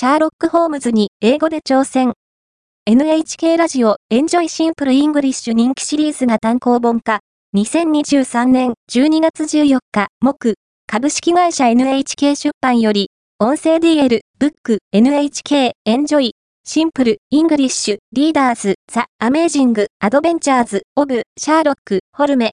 シャーロック・ホームズに英語で挑戦。NHK ラジオ Enjoy Simple English 人気シリーズが単行本化。2023年12月14日木株式会社 NHK 出版より音声 DL ブック NHK Enjoy Simple English Readers The Amazing Adventures of Sherlock Holmes